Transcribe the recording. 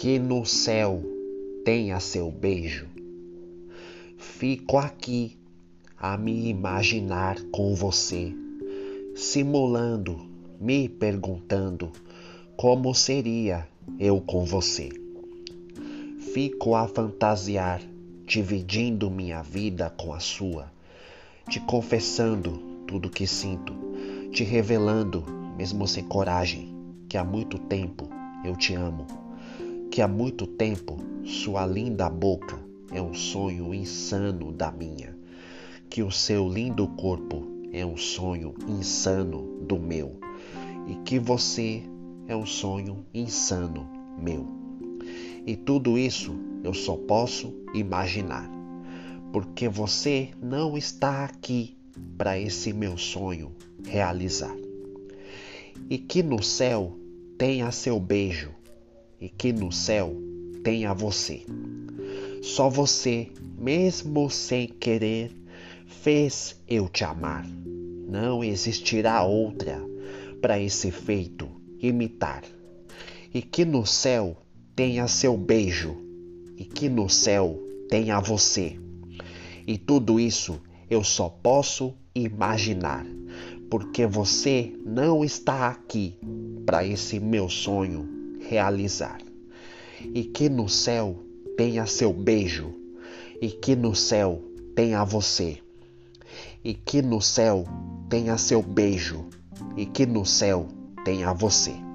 que no céu tenha seu beijo. Fico aqui a me imaginar com você, simulando, me perguntando como seria eu com você. Fico a fantasiar, dividindo minha vida com a sua, te confessando tudo que sinto, te revelando, mesmo sem coragem, que há muito tempo eu te amo, que há muito tempo sua linda boca é um sonho insano da minha, que o seu lindo corpo é um sonho insano do meu, e que você é um sonho insano meu. E tudo isso eu só posso imaginar, porque você não está aqui para esse meu sonho realizar. E que no céu tenha seu beijo, e que no céu tenha você. Só você, mesmo sem querer, fez eu te amar. Não existirá outra para esse feito imitar. E que no céu tenha seu beijo, e que no céu tenha você. E tudo isso eu só posso imaginar, porque você não está aqui para esse meu sonho realizar. E que no céu tenha seu beijo, e que no céu tenha você. E que no céu tenha seu beijo, e que no céu tenha você.